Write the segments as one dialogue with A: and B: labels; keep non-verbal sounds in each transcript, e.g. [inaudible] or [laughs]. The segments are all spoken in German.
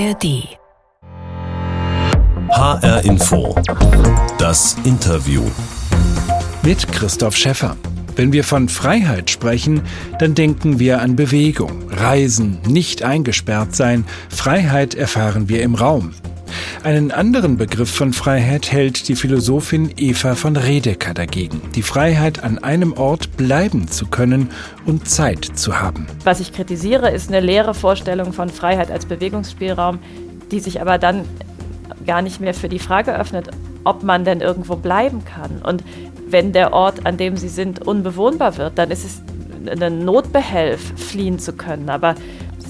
A: ARD.
B: HR Info. Das Interview.
C: Mit Christoph Schäffer. Wenn wir von Freiheit sprechen, dann denken wir an Bewegung, Reisen, nicht eingesperrt sein. Freiheit erfahren wir im Raum. Einen anderen Begriff von Freiheit hält die Philosophin Eva von Redeker dagegen. Die Freiheit, an einem Ort bleiben zu können und Zeit zu haben.
D: Was ich kritisiere, ist eine leere Vorstellung von Freiheit als Bewegungsspielraum, die sich aber dann gar nicht mehr für die Frage öffnet, ob man denn irgendwo bleiben kann. Und wenn der Ort, an dem sie sind, unbewohnbar wird, dann ist es ein Notbehelf, fliehen zu können. Aber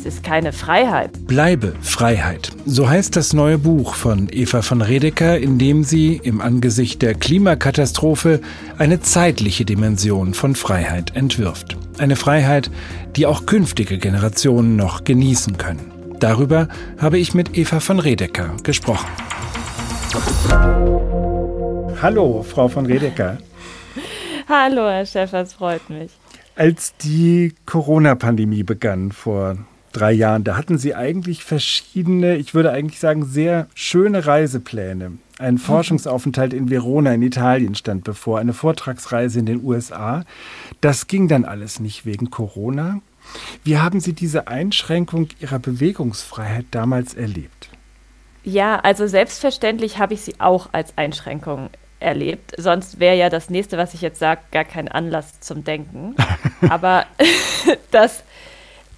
D: es ist keine Freiheit.
C: Bleibe Freiheit. So heißt das neue Buch von Eva von Redeker, in dem sie im Angesicht der Klimakatastrophe eine zeitliche Dimension von Freiheit entwirft. Eine Freiheit, die auch künftige Generationen noch genießen können. Darüber habe ich mit Eva von Redeker gesprochen. Hallo, Frau von Redeker.
D: Hallo, Herr Schäfer, es freut mich.
C: Als die Corona-Pandemie begann vor drei Jahren, da hatten Sie eigentlich verschiedene, ich würde eigentlich sagen, sehr schöne Reisepläne. Ein Forschungsaufenthalt in Verona in Italien stand bevor, eine Vortragsreise in den USA. Das ging dann alles nicht wegen Corona. Wie haben Sie diese Einschränkung Ihrer Bewegungsfreiheit damals erlebt?
D: Ja, also selbstverständlich habe ich sie auch als Einschränkung erlebt. Sonst wäre ja das nächste, was ich jetzt sage, gar kein Anlass zum Denken. [laughs] Aber [laughs] das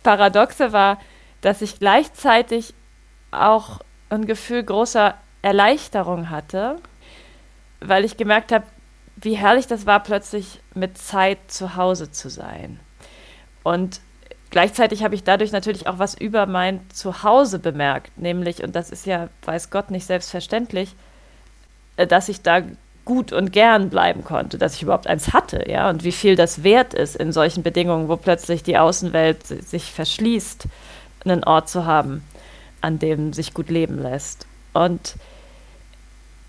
D: Paradoxe war, dass ich gleichzeitig auch ein Gefühl großer Erleichterung hatte, weil ich gemerkt habe, wie herrlich das war, plötzlich mit Zeit zu Hause zu sein. Und gleichzeitig habe ich dadurch natürlich auch was über mein Zuhause bemerkt, nämlich, und das ist ja, weiß Gott, nicht selbstverständlich, äh, dass ich da gut und gern bleiben konnte, dass ich überhaupt eins hatte, ja, und wie viel das wert ist in solchen Bedingungen, wo plötzlich die Außenwelt sich verschließt, einen Ort zu haben, an dem sich gut leben lässt. Und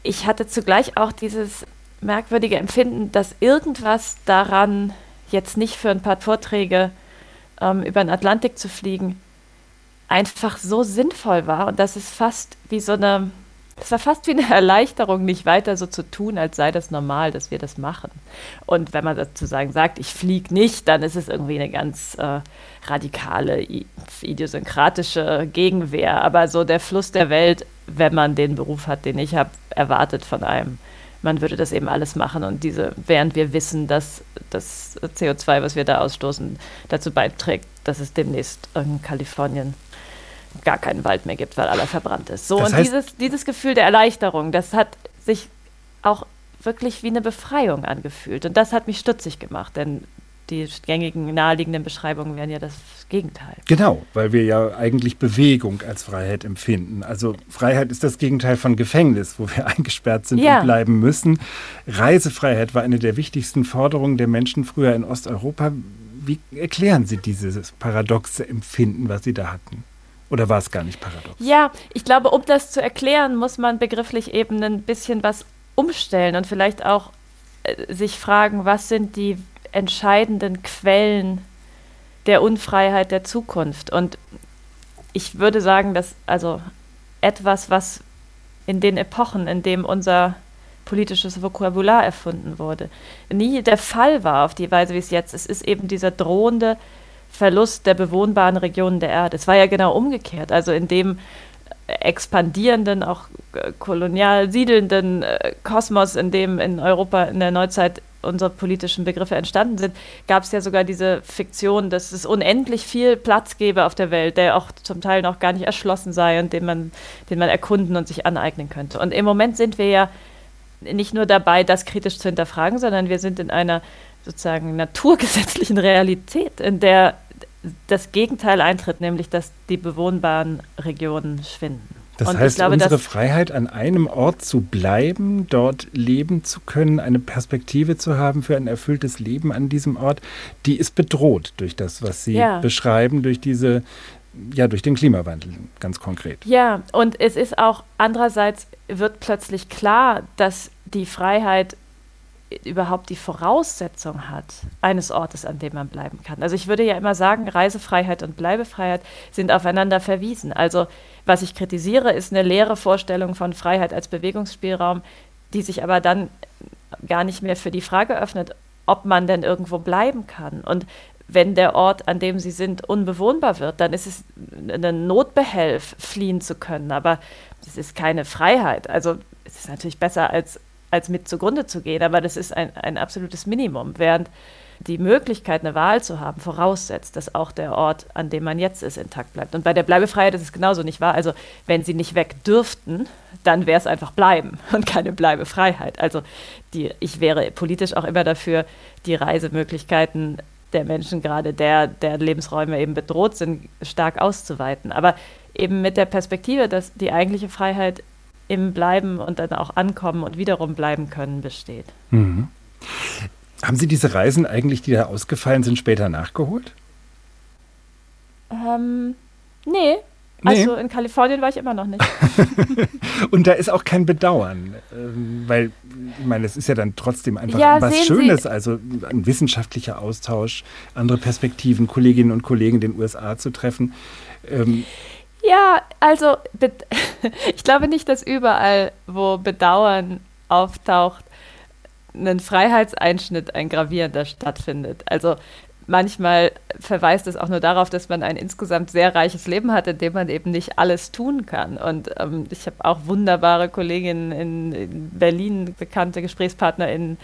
D: ich hatte zugleich auch dieses merkwürdige Empfinden, dass irgendwas daran, jetzt nicht für ein paar Vorträge ähm, über den Atlantik zu fliegen, einfach so sinnvoll war und dass es fast wie so eine es war fast wie eine Erleichterung, nicht weiter so zu tun, als sei das normal, dass wir das machen. Und wenn man sozusagen sagt, ich fliege nicht, dann ist es irgendwie eine ganz äh, radikale, idiosynkratische Gegenwehr. Aber so der Fluss der Welt, wenn man den Beruf hat, den ich habe, erwartet von einem, man würde das eben alles machen. Und diese, während wir wissen, dass das CO2, was wir da ausstoßen, dazu beiträgt, dass es demnächst in Kalifornien gar keinen Wald mehr gibt, weil aller verbrannt ist. So, das und dieses, dieses Gefühl der Erleichterung, das hat sich auch wirklich wie eine Befreiung angefühlt. Und das hat mich stutzig gemacht, denn die gängigen, naheliegenden Beschreibungen wären ja das Gegenteil.
C: Genau, weil wir ja eigentlich Bewegung als Freiheit empfinden. Also Freiheit ist das Gegenteil von Gefängnis, wo wir [laughs] eingesperrt sind ja. und bleiben müssen. Reisefreiheit war eine der wichtigsten Forderungen der Menschen früher in Osteuropa. Wie erklären Sie dieses paradoxe Empfinden, was Sie da hatten? Oder war es gar nicht paradox?
D: Ja, ich glaube, um das zu erklären, muss man begrifflich eben ein bisschen was umstellen und vielleicht auch äh, sich fragen, was sind die entscheidenden Quellen der Unfreiheit der Zukunft. Und ich würde sagen, dass also etwas, was in den Epochen, in dem unser politisches Vokabular erfunden wurde, nie der Fall war auf die Weise, wie es jetzt ist, ist eben dieser drohende Verlust der bewohnbaren Regionen der Erde. Es war ja genau umgekehrt. Also in dem expandierenden, auch äh, kolonial siedelnden äh, Kosmos, in dem in Europa in der Neuzeit unsere politischen Begriffe entstanden sind, gab es ja sogar diese Fiktion, dass es unendlich viel Platz gäbe auf der Welt, der auch zum Teil noch gar nicht erschlossen sei und den man, den man erkunden und sich aneignen könnte. Und im Moment sind wir ja nicht nur dabei, das kritisch zu hinterfragen, sondern wir sind in einer sozusagen naturgesetzlichen Realität, in der das Gegenteil eintritt, nämlich dass die bewohnbaren Regionen schwinden.
C: Das und heißt, glaube, unsere Freiheit, an einem Ort zu bleiben, dort leben zu können, eine Perspektive zu haben für ein erfülltes Leben an diesem Ort, die ist bedroht durch das, was Sie ja. beschreiben, durch diese, ja, durch den Klimawandel ganz konkret.
D: Ja, und es ist auch andererseits wird plötzlich klar, dass die Freiheit überhaupt die Voraussetzung hat eines Ortes, an dem man bleiben kann. Also ich würde ja immer sagen, Reisefreiheit und Bleibefreiheit sind aufeinander verwiesen. Also was ich kritisiere, ist eine leere Vorstellung von Freiheit als Bewegungsspielraum, die sich aber dann gar nicht mehr für die Frage öffnet, ob man denn irgendwo bleiben kann. Und wenn der Ort, an dem sie sind, unbewohnbar wird, dann ist es ein Notbehelf, fliehen zu können. Aber es ist keine Freiheit. Also es ist natürlich besser, als, als mit zugrunde zu gehen, aber das ist ein, ein absolutes Minimum. Während die Möglichkeit, eine Wahl zu haben, voraussetzt, dass auch der Ort, an dem man jetzt ist, intakt bleibt. Und bei der Bleibefreiheit ist es genauso nicht wahr. Also wenn sie nicht weg dürften, dann wäre es einfach bleiben [laughs] und keine Bleibefreiheit. Also die, ich wäre politisch auch immer dafür, die Reisemöglichkeiten der Menschen, gerade der, der Lebensräume eben bedroht sind, stark auszuweiten. Aber eben mit der Perspektive, dass die eigentliche Freiheit im Bleiben und dann auch ankommen und wiederum bleiben können besteht. Mhm.
C: Haben Sie diese Reisen eigentlich, die da ausgefallen sind, später nachgeholt?
D: Ähm, nee, also in Kalifornien war ich immer noch nicht. [laughs]
C: und da ist auch kein Bedauern, ähm, weil ich meine, es ist ja dann trotzdem einfach ja, was Schönes, Sie. also ein wissenschaftlicher Austausch, andere Perspektiven, Kolleginnen und Kollegen in den USA zu treffen.
D: Ähm, ja, also [laughs] ich glaube nicht, dass überall, wo Bedauern auftaucht, ein Freiheitseinschnitt, ein gravierender stattfindet. Also manchmal verweist es auch nur darauf, dass man ein insgesamt sehr reiches Leben hat, in dem man eben nicht alles tun kann. Und ähm, ich habe auch wunderbare Kolleginnen in, in, Berlin, bekannte GesprächspartnerInnen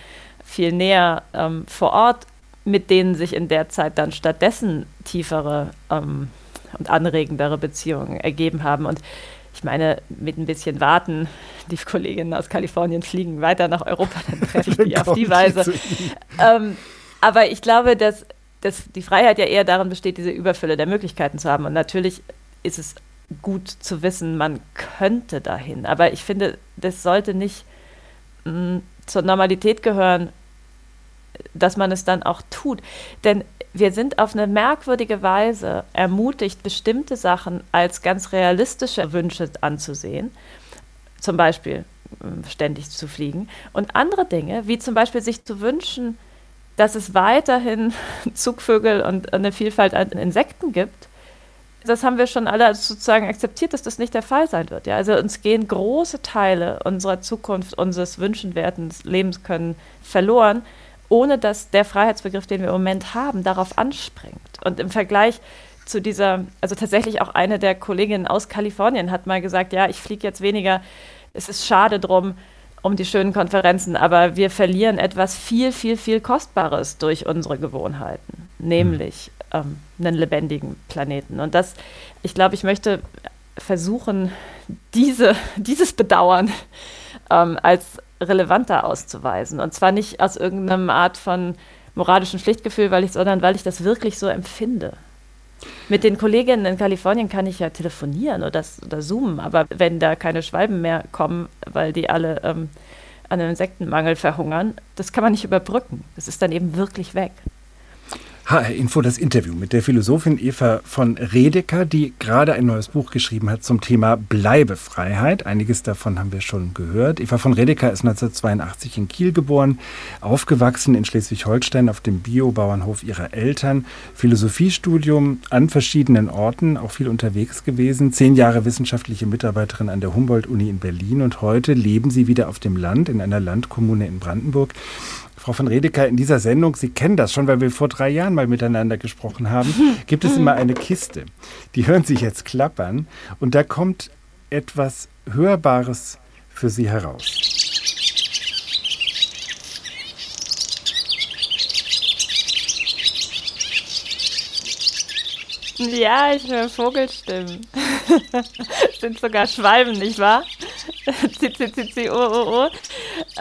D: viel näher ähm, vor Ort, mit denen sich in der Zeit dann stattdessen tiefere ähm, und anregendere Beziehungen ergeben haben. Und ich meine, mit ein bisschen Warten, die Kolleginnen aus Kalifornien fliegen weiter nach Europa, dann [laughs] treffe ich die auf die Weise. Ähm, aber ich glaube, dass dass die Freiheit ja eher darin besteht, diese Überfülle der Möglichkeiten zu haben. Und natürlich ist es gut zu wissen, man könnte dahin. Aber ich finde, das sollte nicht mh, mm, zur Normalität gehören, dass man es dann auch tut. Denn wir sind auf eine merkwürdige Weise ermutigt, bestimmte Sachen als ganz realistische Wünsche anzusehen. Zum Beispiel mm, ständig zu fliegen. Und andere Dinge, wie zum Beispiel sich zu wünschen, dass es weiterhin [laughs] Zugvögel und eine Vielfalt an Insekten gibt, das haben wir schon alle sozusagen akzeptiert, dass das nicht der Fall sein wird. Ja? Also uns gehen große Teile unserer Zukunft, unseres wünschenwerten Lebens können verloren, ohne dass der Freiheitsbegriff, den wir im Moment haben, darauf anspringt. Und im Vergleich zu dieser, also tatsächlich auch eine der Kolleginnen aus Kalifornien hat mal gesagt, ja, ich fliege jetzt weniger, es ist schade drum, um die schönen Konferenzen, aber wir verlieren etwas viel, viel, viel Kostbares durch unsere Gewohnheiten, nämlich ähm, einen lebendigen Planeten. Und das, ich glaube, ich möchte versuchen, diese, [laughs] dieses Bedauern ähm, als relevanter auszuweisen. Und zwar nicht aus irgendeiner Art von moralischem Pflichtgefühl, weil ich, sondern weil ich das wirklich so empfinde. Mit den Kolleginnen in Kalifornien kann ich ja telefonieren oder, oder zoomen, aber wenn da keine Schwalben mehr kommen, weil die alle ähm, an einem Insektenmangel verhungern, das kann man nicht überbrücken. Das ist dann eben wirklich weg.
C: HR Info das Interview mit der Philosophin Eva von Redeker, die gerade ein neues Buch geschrieben hat zum Thema Bleibefreiheit. Einiges davon haben wir schon gehört. Eva von Redeker ist 1982 in Kiel geboren, aufgewachsen in Schleswig-Holstein auf dem Biobauernhof ihrer Eltern, Philosophiestudium an verschiedenen Orten, auch viel unterwegs gewesen, zehn Jahre wissenschaftliche Mitarbeiterin an der Humboldt-Uni in Berlin und heute leben sie wieder auf dem Land in einer Landkommune in Brandenburg. Frau von Redeker, in dieser Sendung, Sie kennen das schon, weil wir vor drei Jahren mal miteinander gesprochen haben, [laughs] gibt es immer eine Kiste. Die hören sich jetzt klappern und da kommt etwas Hörbares für Sie heraus.
D: Ja, ich höre Vogelstimmen. [laughs] sind sogar Schwalben, nicht wahr? C, C, C, C, O, O, O.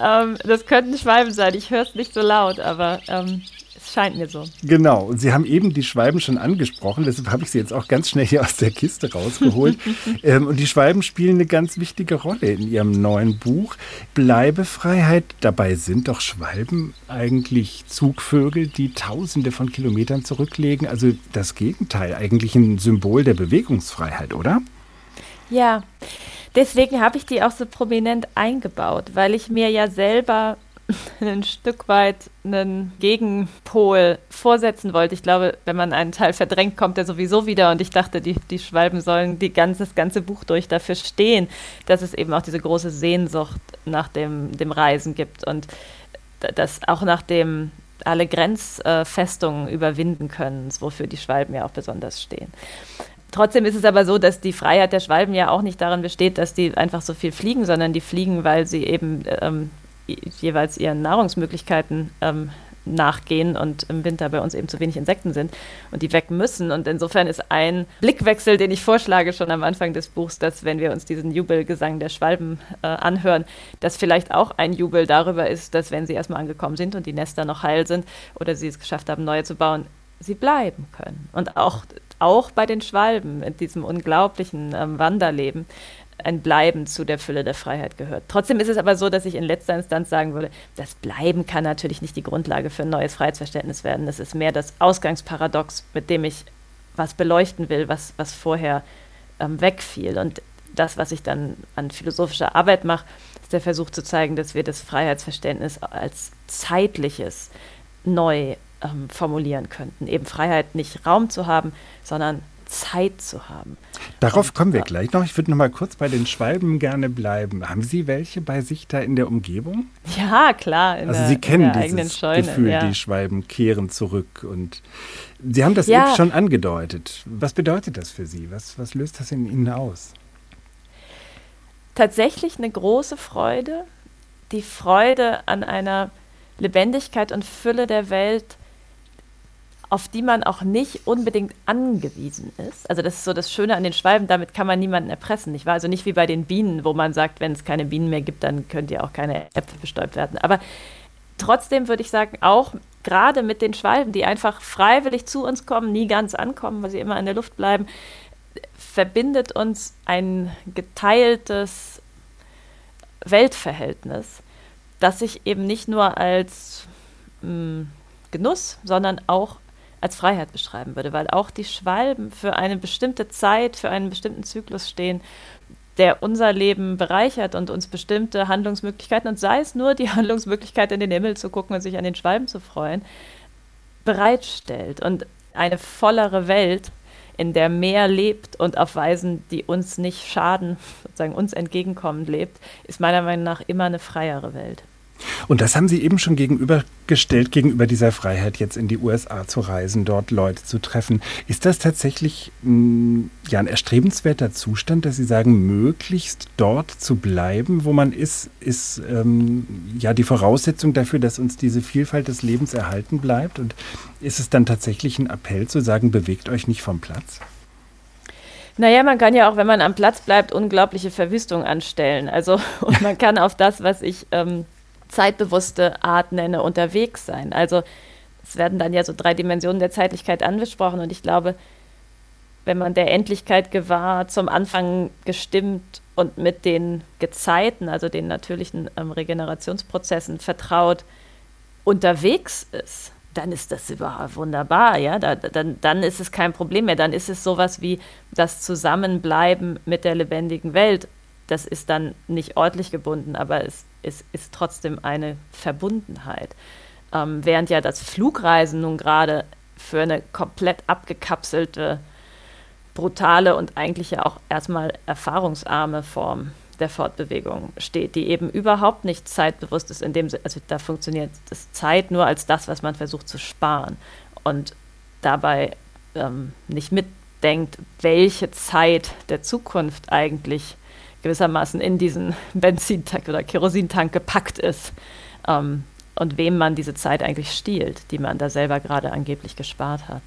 D: Ähm, das könnten Schwalben sein. Ich höre es nicht so laut, aber ähm, es scheint mir so.
C: Genau. Und Sie haben eben die Schwalben schon angesprochen. Deshalb habe ich sie jetzt auch ganz schnell hier aus der Kiste rausgeholt. [laughs] ähm, und die Schwalben spielen eine ganz wichtige Rolle in Ihrem neuen Buch. Bleibefreiheit. Dabei sind doch Schwalben eigentlich Zugvögel, die Tausende von Kilometern zurücklegen. Also das Gegenteil. Eigentlich ein Symbol der Bewegungsfreiheit, oder?
D: Ja. Deswegen habe ich die auch so prominent eingebaut, weil ich mir ja selber [laughs] ein Stück weit einen Gegenpol vorsetzen wollte. Ich glaube, wenn man einen Teil verdrängt, kommt er sowieso wieder. Und ich dachte, die, die Schwalben sollen die ganze, das ganze Buch durch dafür stehen, dass es eben auch diese große Sehnsucht nach dem, dem Reisen gibt und dass auch nach dem alle Grenzfestungen überwinden können, wofür die Schwalben ja auch besonders stehen. Trotzdem ist es aber so, dass die Freiheit der Schwalben ja auch nicht darin besteht, dass die einfach so viel fliegen, sondern die fliegen, weil sie eben ähm, jeweils ihren Nahrungsmöglichkeiten ähm, nachgehen und im Winter bei uns eben zu wenig Insekten sind und die weg müssen. Und insofern ist ein Blickwechsel, den ich vorschlage schon am Anfang des Buchs, dass wenn wir uns diesen Jubelgesang der Schwalben äh, anhören, dass vielleicht auch ein Jubel darüber ist, dass wenn sie erstmal angekommen sind und die Nester noch heil sind oder sie es geschafft haben, neue zu bauen, sie bleiben können. Und auch auch bei den Schwalben in diesem unglaublichen ähm, Wanderleben ein Bleiben zu der Fülle der Freiheit gehört. Trotzdem ist es aber so, dass ich in letzter Instanz sagen würde, das Bleiben kann natürlich nicht die Grundlage für ein neues Freiheitsverständnis werden. Das ist mehr das Ausgangsparadox, mit dem ich was beleuchten will, was, was vorher ähm, wegfiel. Und das, was ich dann an philosophischer Arbeit mache, ist der Versuch zu zeigen, dass wir das Freiheitsverständnis als zeitliches neu ähm, formulieren könnten. Eben Freiheit nicht Raum zu haben, sondern Zeit zu haben.
C: Darauf Und, kommen wir gleich noch. Ich würde noch mal kurz bei den Schwalben gerne bleiben. Haben Sie welche bei sich da in der Umgebung?
D: Ja, klar.
C: also der, Sie kennen dieses Gefühl, ja. die Schwalben kehren zurück. Und Sie haben das ja. eben schon angedeutet. Was bedeutet das für Sie? Was, was löst das in Ihnen aus?
D: Tatsächlich eine große Freude. Die Freude an einer Lebendigkeit und Fülle der Welt, auf die man auch nicht unbedingt angewiesen ist. Also das ist so das Schöne an den Schwalben, damit kann man niemanden erpressen. Ich war also nicht wie bei den Bienen, wo man sagt, wenn es keine Bienen mehr gibt, dann könnt ihr auch keine Äpfel bestäubt werden. Aber trotzdem würde ich sagen, auch gerade mit den Schwalben, die einfach freiwillig zu uns kommen, nie ganz ankommen, weil sie immer in der Luft bleiben, verbindet uns ein geteiltes Weltverhältnis, das sich eben nicht nur als mh, hm, Genuss, sondern auch als Freiheit beschreiben würde, weil auch die Schwalben für eine bestimmte Zeit, für einen bestimmten Zyklus stehen, der unser Leben bereichert und uns bestimmte Handlungsmöglichkeiten, und sei es nur die [laughs] Handlungsmöglichkeit, in den Himmel zu gucken und sich an den Schwalben zu freuen, bereitstellt. Und eine vollere Welt, in der mehr lebt und auf Weisen, die uns nicht schaden, sozusagen uns entgegenkommend lebt, ist meiner Meinung nach immer eine freiere Welt.
C: Und das haben Sie eben schon gegenübergestellt, gegenüber dieser Freiheit, jetzt in die USA zu reisen, dort Leute zu treffen. Ist das tatsächlich mh, mm, ja, ein erstrebenswerter Zustand, dass Sie sagen, möglichst dort zu bleiben, wo man ist, ist ähm, ja die Voraussetzung dafür, dass uns diese Vielfalt des Lebens erhalten bleibt? Und ist es dann tatsächlich ein Appell zu sagen, bewegt euch nicht vom Platz?
D: Naja, man kann ja auch, wenn man am Platz bleibt, unglaubliche Verwüstung anstellen. Also, [laughs] und man kann auf das, was ich ähm, zeitbewusste Art nenne, unterwegs sein. Also es werden dann ja so drei Dimensionen der Zeitlichkeit angesprochen und ich glaube, wenn man der Endlichkeit gewahr, zum Anfang gestimmt und mit den Gezeiten, also den natürlichen ähm, Regenerationsprozessen vertraut, unterwegs ist, dann ist das überhaupt wunderbar, ja. Da, dann, dann ist es kein Problem mehr. Dann ist es sowas wie das Zusammenbleiben mit der lebendigen Welt. Das ist dann nicht örtlich gebunden, aber es ist, ist trotzdem eine Verbundenheit. Ähm, während ja das Flugreisen nun gerade für eine komplett abgekapselte, brutale und eigentlich ja auch erstmal erfahrungsarme Form der Fortbewegung steht, die eben überhaupt nicht zeitbewusst ist, in dem also da funktioniert das Zeit nur als das, was man versucht zu sparen und dabei ähm, nicht mitdenkt, welche Zeit der Zukunft eigentlich gewissermaßen in diesen Benzintank oder Kerosintank gepackt ist ähm, und wem man diese Zeit eigentlich stiehlt, die man da selber gerade angeblich gespart hat.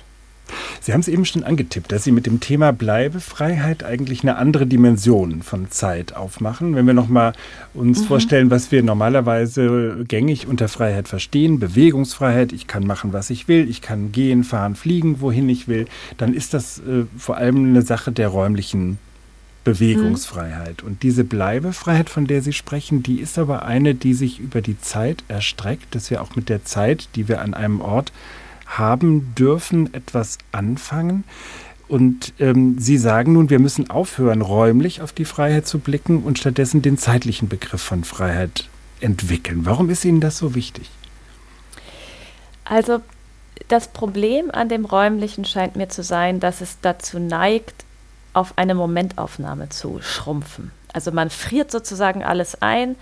C: Sie haben es eben schon angetippt, dass Sie mit dem Thema Bleibefreiheit eigentlich eine andere Dimension von Zeit aufmachen. Wenn wir nochmal uns mhm. vorstellen, was wir normalerweise gängig unter Freiheit verstehen, Bewegungsfreiheit, ich kann machen, was ich will, ich kann gehen, fahren, fliegen, wohin ich will, dann ist das äh, vor allem eine Sache der räumlichen Bewegungsfreiheit. Mhm. Und diese Bleibefreiheit, von der Sie sprechen, die ist aber eine, die sich über die Zeit erstreckt, dass wir auch mit der Zeit, die wir an einem Ort haben dürfen, etwas anfangen. Und ähm, Sie sagen nun, wir müssen aufhören, räumlich auf die Freiheit zu blicken und stattdessen den zeitlichen Begriff von Freiheit entwickeln. Warum ist Ihnen das so wichtig?
D: Also das Problem an dem räumlichen scheint mir zu sein, dass es dazu neigt, auf eine Momentaufnahme zu schrumpfen. Also man friert sozusagen alles ein.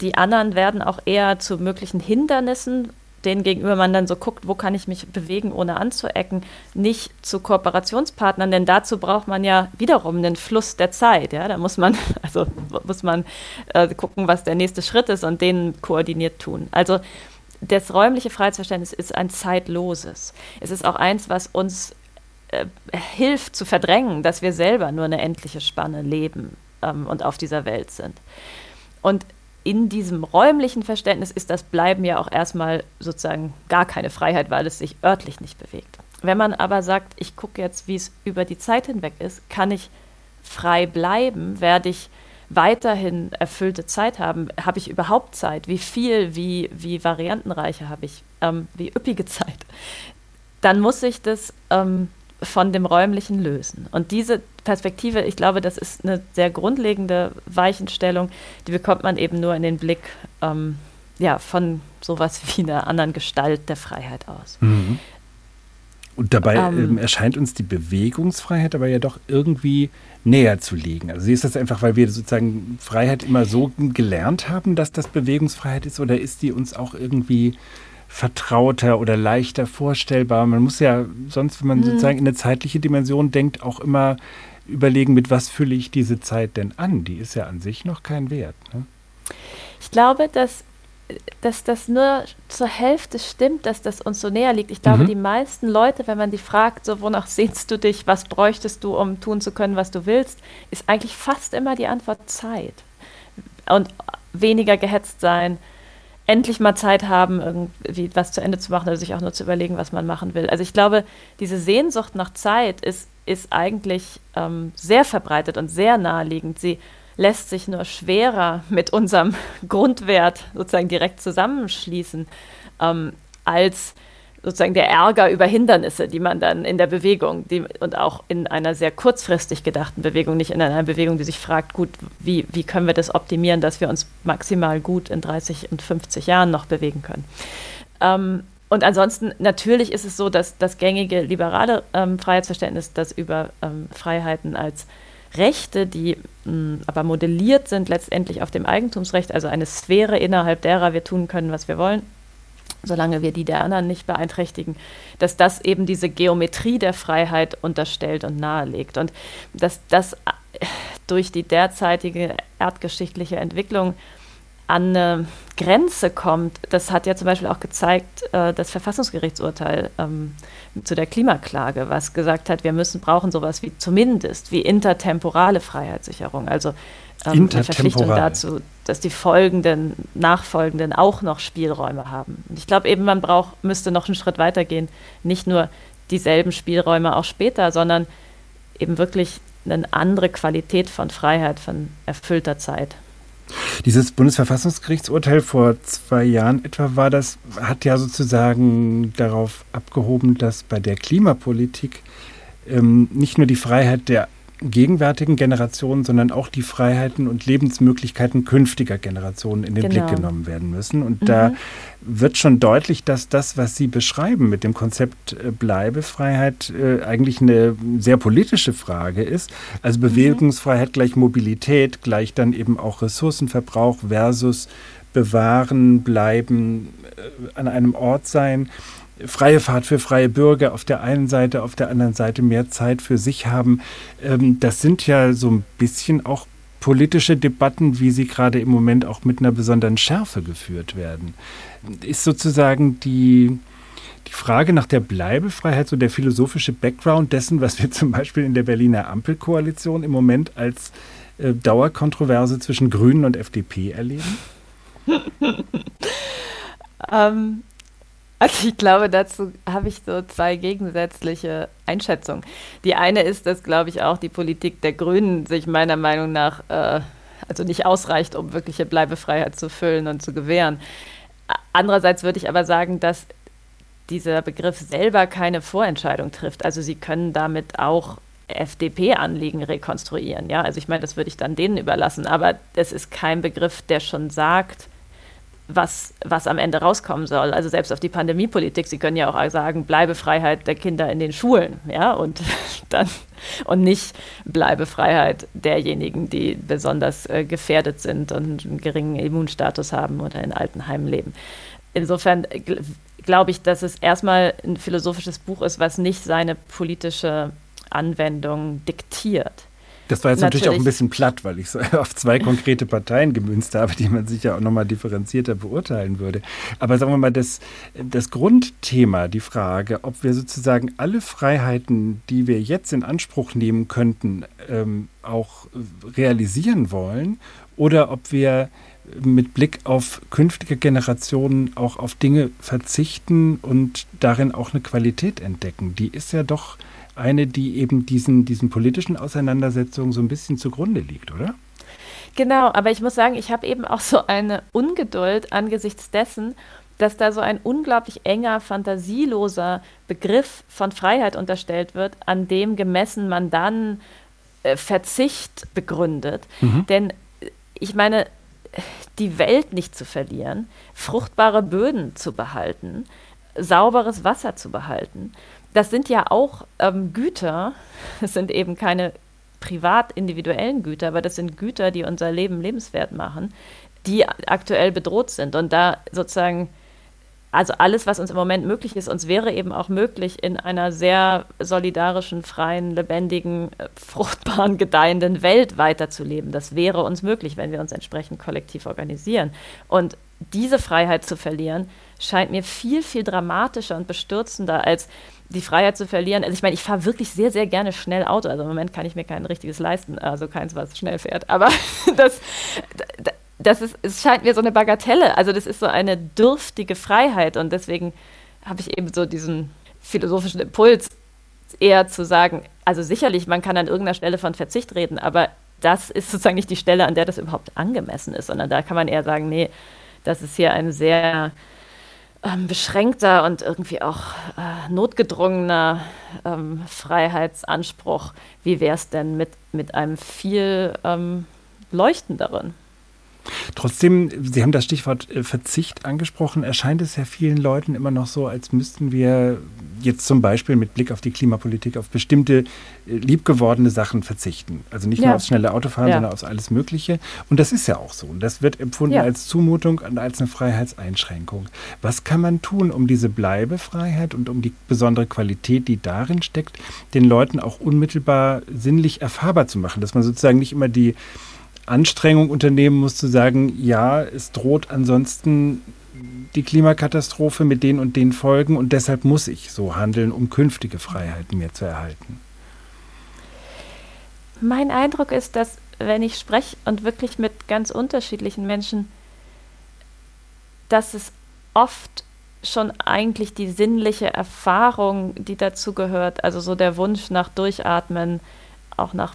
D: Die anderen werden auch eher zu möglichen Hindernissen, denen gegenüber man dann so guckt, wo kann ich mich bewegen, ohne anzuecken, nicht zu Kooperationspartnern, denn dazu braucht man ja wiederum den Fluss der Zeit. Ja? Da muss man, [laughs] also muss man äh, gucken, was der nächste Schritt ist und den koordiniert tun. Also das räumliche Freiheitsverständnis ist ein zeitloses. Es ist auch eins, was uns äh, hilft zu verdrängen, dass wir selber nur eine endliche Spanne leben ähm, und auf dieser Welt sind. Und in diesem räumlichen Verständnis ist das Bleiben ja auch erstmal sozusagen gar keine Freiheit, weil es sich örtlich nicht bewegt. Wenn man aber sagt, ich gucke jetzt, wie es über die Zeit hinweg ist, kann ich frei bleiben, werde ich weiterhin erfüllte Zeit haben. Habe ich überhaupt Zeit? Wie viel, wie, wie variantenreiche habe ich? Ähm, wie üppige [laughs] Zeit? Dann muss ich das ähm, von dem Räumlichen lösen. Und diese Perspektive, ich glaube, das ist eine sehr grundlegende Weichenstellung, die bekommt man eben nur in den Blick ähm, ja, von sowas wie einer anderen Gestalt der Freiheit aus. Mhm.
C: Und dabei ähm, ähm, erscheint uns die Bewegungsfreiheit aber ja doch irgendwie näher zu liegen. Also ist das einfach, weil wir sozusagen Freiheit immer so gelernt haben, dass das Bewegungsfreiheit ist, oder ist die uns auch irgendwie vertrauter oder leichter vorstellbar. Man muss ja sonst, wenn man mhm. sozusagen in eine zeitliche Dimension denkt, auch immer überlegen, mit was fülle ich diese Zeit denn an? Die ist ja an sich noch kein Wert. Ne?
D: Ich glaube, dass, dass das nur zur Hälfte stimmt, dass das uns so näher liegt. Ich glaube, mhm. die meisten Leute, wenn man die fragt, so wonach sehnst du dich, was bräuchtest du, um tun zu können, was du willst, ist eigentlich fast immer die Antwort Zeit. Und weniger gehetzt sein, endlich mal Zeit haben, irgendwie was zu Ende zu machen oder sich auch nur zu überlegen, was man machen will. Also ich glaube, diese Sehnsucht nach Zeit ist, ist eigentlich ähm, sehr verbreitet und sehr naheliegend. Sie lässt sich nur schwerer [laughs] mit unserem Grundwert sozusagen direkt zusammenschließen, ähm, als sozusagen der Ärger über Hindernisse, die man dann in der Bewegung die, und auch in einer sehr kurzfristig gedachten Bewegung, nicht in einer Bewegung, die sich fragt, gut, wie, wie können wir das optimieren, dass wir uns maximal gut in 30 und 50 Jahren noch bewegen können. Ähm, und ansonsten, natürlich ist es so, dass das gängige liberale ähm, Freiheitsverständnis, das über ähm, Freiheiten als Rechte, die mh, aber modelliert sind letztendlich auf dem Eigentumsrecht, also eine Sphäre, innerhalb derer wir tun können, was wir wollen, solange wir die der anderen nicht beeinträchtigen, dass das eben diese Geometrie der Freiheit unterstellt und nahelegt. Und dass das äh, durch die derzeitige erdgeschichtliche Entwicklung an eine Grenze kommt, das hat ja zum Beispiel auch gezeigt, äh, das Verfassungsgerichtsurteil ähm, zu der Klimaklage, was gesagt hat, wir müssen brauchen sowas wie zumindest wie intertemporale Freiheitssicherung, also ähm, eine Verpflichtung dazu, dass die folgenden, nachfolgenden auch noch Spielräume haben. Und ich glaube eben, man braucht, müsste noch einen Schritt weiter gehen, nicht nur dieselben Spielräume auch später, sondern eben wirklich eine andere Qualität von Freiheit, von erfüllter Zeit.
C: Dieses Bundesverfassungsgerichtsurteil vor zwei Jahren etwa war das, hat ja sozusagen darauf abgehoben, dass bei der Klimapolitik ähm, nicht nur die Freiheit der gegenwärtigen Generationen, sondern auch die Freiheiten und Lebensmöglichkeiten künftiger Generationen in den genau. Blick genommen werden müssen. Und mhm. da wird schon deutlich, dass das, was Sie beschreiben mit dem Konzept äh, Bleibefreiheit, äh, eigentlich eine sehr politische Frage ist. Also mhm. Bewegungsfreiheit gleich Mobilität, gleich dann eben auch Ressourcenverbrauch versus bewahren, bleiben, äh, an einem Ort sein freie Fahrt für freie Bürger auf der einen Seite, auf der anderen Seite mehr Zeit für sich haben. Ähm, das sind ja so ein bisschen auch politische Debatten, wie sie gerade im Moment auch mit einer besonderen Schärfe geführt werden. Ist sozusagen die, die Frage nach der Bleibefreiheit so der philosophische Background dessen, was wir [laughs] zum Beispiel in der Berliner Ampelkoalition im Moment als äh, Dauerkontroverse zwischen Grünen und FDP erleben? [laughs]
D: ähm, also ich glaube, dazu habe ich so zwei gegensätzliche Einschätzungen. Die eine ist, dass, glaube ich, auch die Politik der Grünen sich meiner Meinung nach äh, also nicht ausreicht, um wirkliche Bleibefreiheit zu füllen und zu gewähren. Andererseits würde ich aber sagen, dass dieser Begriff selber keine Vorentscheidung trifft. Also sie können damit auch FDP-Anliegen rekonstruieren. Ja, also ich meine, das würde ich dann denen überlassen. Aber es ist kein Begriff, der schon sagt, was, was am Ende rauskommen soll. Also selbst auf die Pandemiepolitik, Sie können ja auch sagen, bleibe Freiheit der Kinder in den Schulen, ja, und [laughs] dann und nicht bleibe Freiheit derjenigen, die besonders äh, gefährdet sind und einen geringen Immunstatus haben oder in Altenheimen leben. Insofern gl glaube ich, dass es erstmal ein philosophisches Buch ist, was nicht seine politische Anwendung diktiert.
C: Das war jetzt natürlich, natürlich auch ein bisschen platt, weil ich es [laughs] auf zwei konkrete Parteien gemünzt habe, die man sicher auch nochmal differenzierter beurteilen würde. Aber sagen wir mal, das, das Grundthema, die Frage, ob wir sozusagen alle Freiheiten, die wir jetzt in Anspruch nehmen könnten, ähm, auch realisieren wollen oder ob wir mit Blick auf künftige Generationen auch auf Dinge verzichten und darin auch eine Qualität entdecken. Die ist ja doch eine, die eben diesen, diesen politischen Auseinandersetzungen so ein bisschen zugrunde liegt, oder?
D: Genau, aber ich muss sagen, ich habe eben auch so eine Ungeduld angesichts dessen, dass da so ein unglaublich enger, fantasieloser Begriff von Freiheit unterstellt wird, an dem gemessen man dann äh, Verzicht begründet. Mhm. Denn äh, ich meine, die Welt nicht zu verlieren, fruchtbare Böden zu behalten, sauberes Wasser zu behalten, das sind ja auch ähm, Güter, das sind eben keine privat individuellen Güter, aber das sind Güter, die unser Leben lebenswert machen, die aktuell bedroht sind. Und da sozusagen, also alles, was uns im Moment möglich ist, uns wäre eben auch möglich, in einer sehr solidarischen, freien, lebendigen, äh, fruchtbaren, gedeihenden Welt weiterzuleben. Das wäre uns möglich, wenn wir uns entsprechend kollektiv organisieren. Und diese Freiheit zu verlieren, scheint mir viel, viel dramatischer und bestürzender als die Freiheit zu verlieren. Also ich meine, ich fahre wirklich sehr, sehr gerne schnell Auto. Also im Moment kann ich mir kein richtiges leisten, also keins, was schnell fährt. Aber [laughs] das, das ist, es scheint mir so eine Bagatelle. Also das ist so eine dürftige Freiheit. Und deswegen habe ich eben so diesen philosophischen Impuls, eher zu sagen, also sicherlich, man kann an irgendeiner Stelle von Verzicht reden, aber das ist sozusagen nicht die Stelle, an der das überhaupt angemessen ist, sondern da kann man eher sagen, nee, das ist hier ein sehr ähm, beschränkter und irgendwie auch äh, notgedrungener ähm, Freiheitsanspruch. Wie wäre es denn mit, mit einem viel ähm, leuchtenderen?
C: Trotzdem, Sie haben das Stichwort äh, Verzicht angesprochen, erscheint es ja vielen Leuten immer noch so, als müssten wir jetzt zum Beispiel mit Blick auf die Klimapolitik auf bestimmte äh, liebgewordene Sachen verzichten. Also nicht ja. nur aufs schnelle Autofahren, ja. sondern aufs alles Mögliche. Und das ist ja auch so. Und das wird empfunden ja. als Zumutung und als eine Freiheitseinschränkung. Was kann man tun, um diese Bleibefreiheit und um die besondere Qualität, die darin steckt, den Leuten auch unmittelbar sinnlich erfahrbar zu machen? Dass man sozusagen nicht immer die Anstrengung unternehmen muss, zu sagen, ja, es droht ansonsten die Klimakatastrophe mit den und den Folgen und deshalb muss ich so handeln, um künftige Freiheiten mir zu erhalten?
D: Mein Eindruck ist, dass wenn ich spreche und wirklich mit ganz unterschiedlichen Menschen, dass es oft schon eigentlich die sinnliche Erfahrung, die dazu gehört, also so der Wunsch nach Durchatmen, auch nach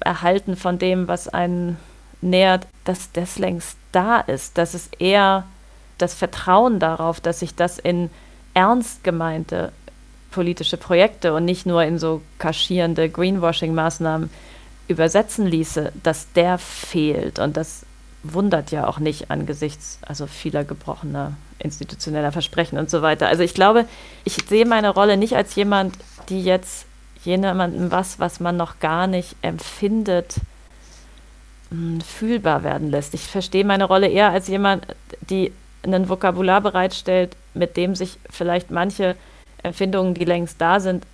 D: Erhalten von dem, was einen nährt, dass das längst da ist, dass es eher das Vertrauen darauf, dass sich das in ernst gemeinte politische Projekte und nicht nur in so kaschierende Greenwashing-Maßnahmen übersetzen ließe, dass der fehlt. Und das wundert ja auch nicht angesichts also vieler gebrochener institutioneller Versprechen und so weiter. Also ich glaube, ich sehe meine Rolle nicht als jemand, die jetzt jemandem was, was man noch gar nicht empfindet, hm, fühlbar werden lässt. Ich verstehe meine Rolle eher als jemand, die ein Vokabular bereitstellt, mit dem sich vielleicht manche Empfindungen, die längst da sind,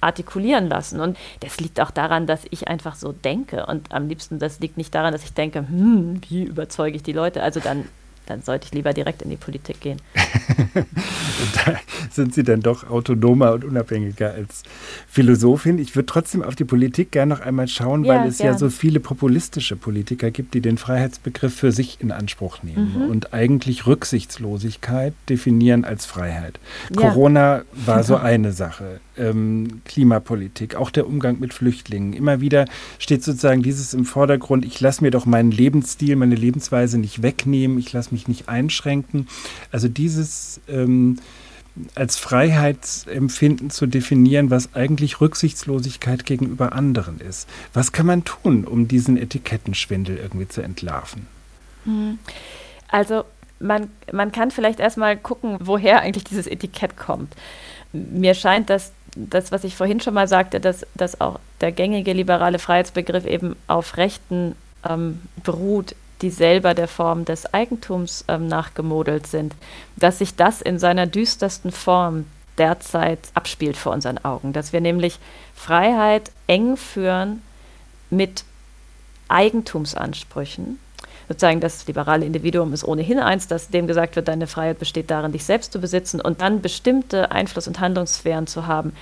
D: artikulieren lassen. Und das liegt auch daran, dass ich einfach so denke. Und am liebsten, das liegt nicht daran, dass ich denke, hm, wie überzeuge ich die Leute? Also dann dann sollte ich lieber direkt in die Politik gehen. [laughs]
C: da sind Sie dann doch autonomer und unabhängiger als Philosophin. Ich würde trotzdem auf die Politik gerne noch einmal schauen, ja, weil es gern. ja so viele populistische Politiker gibt, die den Freiheitsbegriff für sich in Anspruch nehmen mhm. und eigentlich Rücksichtslosigkeit definieren als Freiheit. Ja. Corona war so [laughs] eine Sache. Ähm, Klimapolitik, auch der Umgang mit Flüchtlingen. Immer wieder steht sozusagen dieses im Vordergrund, ich lasse mir doch meinen Lebensstil, meine Lebensweise nicht wegnehmen, ich lasse mich nicht einschränken. Also dieses ähm, als Freiheitsempfinden zu definieren, was eigentlich Rücksichtslosigkeit gegenüber anderen ist. Was kann man tun, um diesen Etikettenschwindel irgendwie zu entlarven?
D: Hm. Also man, man kann vielleicht erstmal gucken, woher eigentlich dieses Etikett kommt. Mir scheint, dass das, was ich vorhin schon mal sagte, dass, dass auch der gängige liberale Freiheitsbegriff eben auf Rechten ähm, beruht, die selber der Form des Eigentums ähm, nachgemodelt sind, dass sich das in seiner düstersten Form derzeit abspielt vor unseren Augen, dass wir nämlich Freiheit eng führen mit Eigentumsansprüchen. Sozusagen das liberale Individuum ist ohnehin eins, dass dem gesagt wird, deine Freiheit besteht darin, dich selbst zu besitzen und dann bestimmte Einfluss- und Handlungssphären zu haben,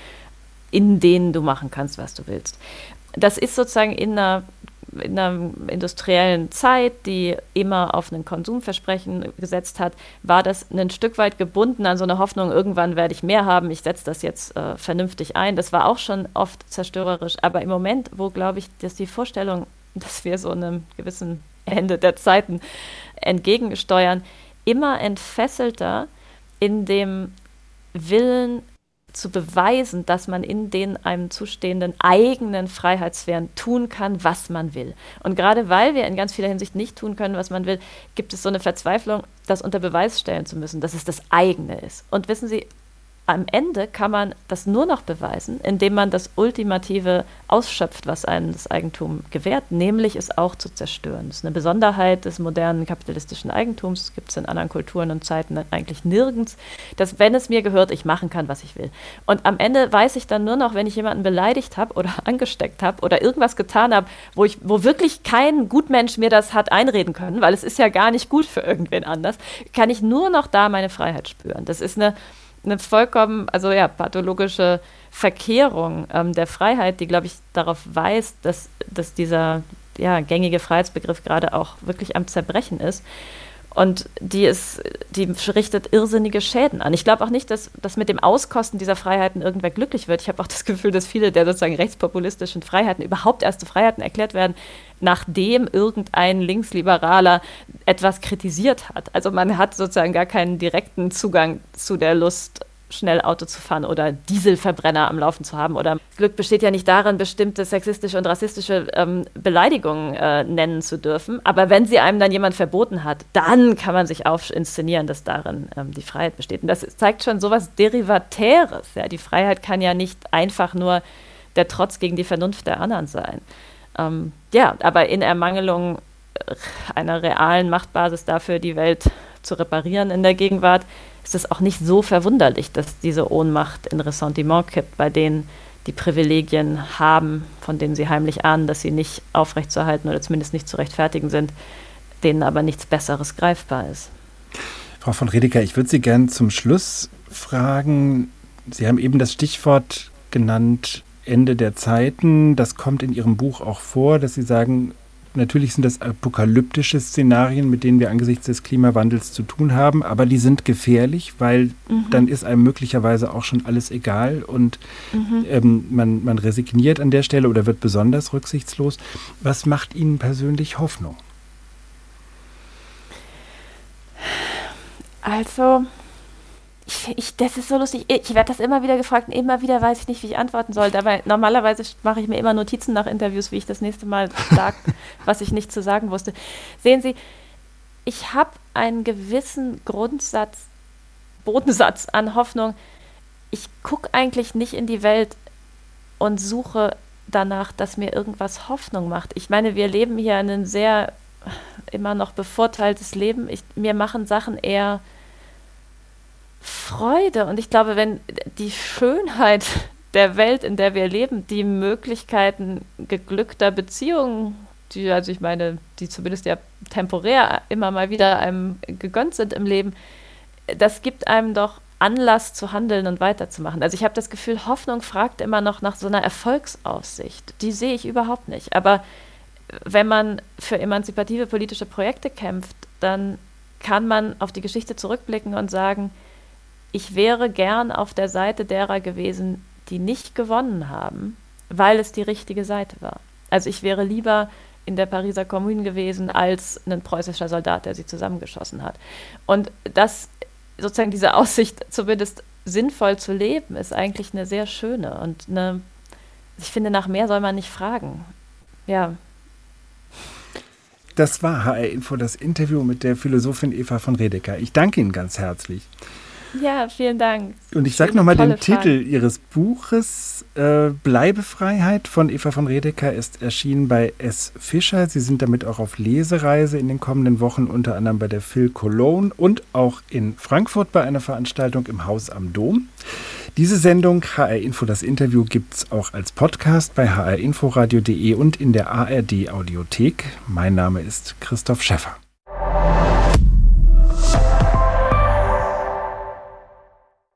D: in denen du machen kannst, was du willst. Das ist sozusagen in einer in einer industriellen Zeit, die immer auf ein Konsumversprechen gesetzt hat, war das ein Stück weit gebunden an so eine Hoffnung, irgendwann werde ich mehr haben, ich setze das jetzt äh, vernünftig ein. Das war auch schon oft zerstörerisch. Aber im Moment, wo, glaube ich, dass die Vorstellung, dass wir so einem gewissen Ende der Zeiten entgegensteuern, immer entfesselter in dem Willen, zu beweisen, dass man in den einem zustehenden eigenen Freiheitssphären tun kann, was man will. Und gerade weil wir in ganz vieler Hinsicht nicht tun können, was man will, gibt es so eine Verzweiflung, das unter Beweis stellen zu müssen, dass es das eigene ist. Und wissen Sie, am Ende kann man das nur noch beweisen, indem man das Ultimative ausschöpft, was einem das Eigentum gewährt, nämlich es auch zu zerstören. Das ist eine Besonderheit des modernen kapitalistischen Eigentums, das gibt es in anderen Kulturen und Zeiten eigentlich nirgends, dass wenn es mir gehört, ich machen kann, was ich will. Und am Ende weiß ich dann nur noch, wenn ich jemanden beleidigt habe oder [laughs] angesteckt habe oder irgendwas getan habe, wo, wo wirklich kein Gutmensch mir das hat einreden können, weil es ist ja gar nicht gut für irgendwen anders, kann ich nur noch da meine Freiheit spüren. Das ist eine eine vollkommen, also ja, pathologische Verkehrung ähm, der Freiheit, die, glaube ich, darauf weist, dass, dass dieser ja, gängige Freiheitsbegriff gerade auch wirklich am Zerbrechen ist. Und die, ist, die richtet irrsinnige Schäden an. Ich glaube auch nicht, dass, dass mit dem Auskosten dieser Freiheiten irgendwer glücklich wird. Ich habe auch das Gefühl, dass viele der sozusagen rechtspopulistischen Freiheiten überhaupt erste Freiheiten erklärt werden, nachdem irgendein Linksliberaler etwas kritisiert hat. Also man hat sozusagen gar keinen direkten Zugang zu der Lust schnell Auto zu fahren oder Dieselverbrenner am Laufen zu haben. Oder Glück besteht ja nicht darin, bestimmte sexistische und rassistische ähm, Beleidigungen äh, nennen zu dürfen. Aber wenn sie einem dann jemand verboten hat, dann kann man sich auch inszenieren, dass darin ähm, die Freiheit besteht. Und das zeigt schon sowas Derivatäres. Ja? Die Freiheit kann ja nicht einfach nur der Trotz gegen die Vernunft der anderen sein. Ähm, ja, aber in Ermangelung äh, einer realen Machtbasis dafür, die Welt zu reparieren in der Gegenwart, ist es auch nicht so verwunderlich, dass diese Ohnmacht in Ressentiment kippt bei denen, die Privilegien haben, von denen sie heimlich ahnen, dass sie nicht aufrechtzuerhalten oder zumindest nicht zu rechtfertigen sind, denen aber nichts Besseres greifbar ist.
C: Frau von Redeker, ich würde Sie gerne zum Schluss fragen. Sie haben eben das Stichwort genannt, Ende der Zeiten. Das kommt in Ihrem Buch auch vor, dass Sie sagen, Natürlich sind das apokalyptische Szenarien, mit denen wir angesichts des Klimawandels zu tun haben, aber die sind gefährlich, weil mhm. dann ist einem möglicherweise auch schon alles egal und mhm. ähm, man, man resigniert an der Stelle oder wird besonders rücksichtslos. Was macht Ihnen persönlich Hoffnung?
D: Also, ich, das ist so lustig. Ich werde das immer wieder gefragt und immer wieder weiß ich nicht, wie ich antworten soll. Dabei normalerweise mache ich mir immer Notizen nach Interviews, wie ich das nächste Mal sage, [laughs] was ich nicht zu sagen wusste. Sehen Sie, ich habe einen gewissen Grundsatz, Bodensatz an Hoffnung. Ich gucke eigentlich nicht in die Welt und suche danach, dass mir irgendwas Hoffnung macht. Ich meine, wir leben hier ein sehr immer noch bevorteiltes Leben. Ich, mir machen Sachen eher Freude. Und ich glaube, wenn die Schönheit der Welt, in der wir leben, die Möglichkeiten geglückter Beziehungen, die, also ich meine, die zumindest ja temporär immer mal wieder einem gegönnt sind im Leben, das gibt einem doch Anlass zu handeln und weiterzumachen. Also ich habe das Gefühl, Hoffnung fragt immer noch nach so einer Erfolgsaussicht. Die sehe ich überhaupt nicht. Aber wenn man für emanzipative politische Projekte kämpft, dann kann man auf die Geschichte zurückblicken und sagen, ich wäre gern auf der Seite derer gewesen, die nicht gewonnen haben, weil es die richtige Seite war. Also ich wäre lieber in der Pariser Kommune gewesen als ein preußischer Soldat, der sie zusammengeschossen hat. Und das sozusagen diese Aussicht, zumindest sinnvoll zu leben, ist eigentlich eine sehr schöne und eine, ich finde, nach mehr soll man nicht fragen. Ja.
C: Das war HR Info, das Interview mit der Philosophin Eva von Redeker. Ich danke Ihnen ganz herzlich.
D: Ja, vielen Dank.
C: Und ich sage nochmal den Frage. Titel Ihres Buches. Äh, Bleibefreiheit von Eva von Redeker ist erschienen bei S. Fischer. Sie sind damit auch auf Lesereise in den kommenden Wochen, unter anderem bei der Phil Cologne und auch in Frankfurt bei einer Veranstaltung im Haus am Dom. Diese Sendung HR Info, das Interview, gibt es auch als Podcast bei hrinforadio.de und in der ARD Audiothek. Mein Name ist Christoph Schäffer.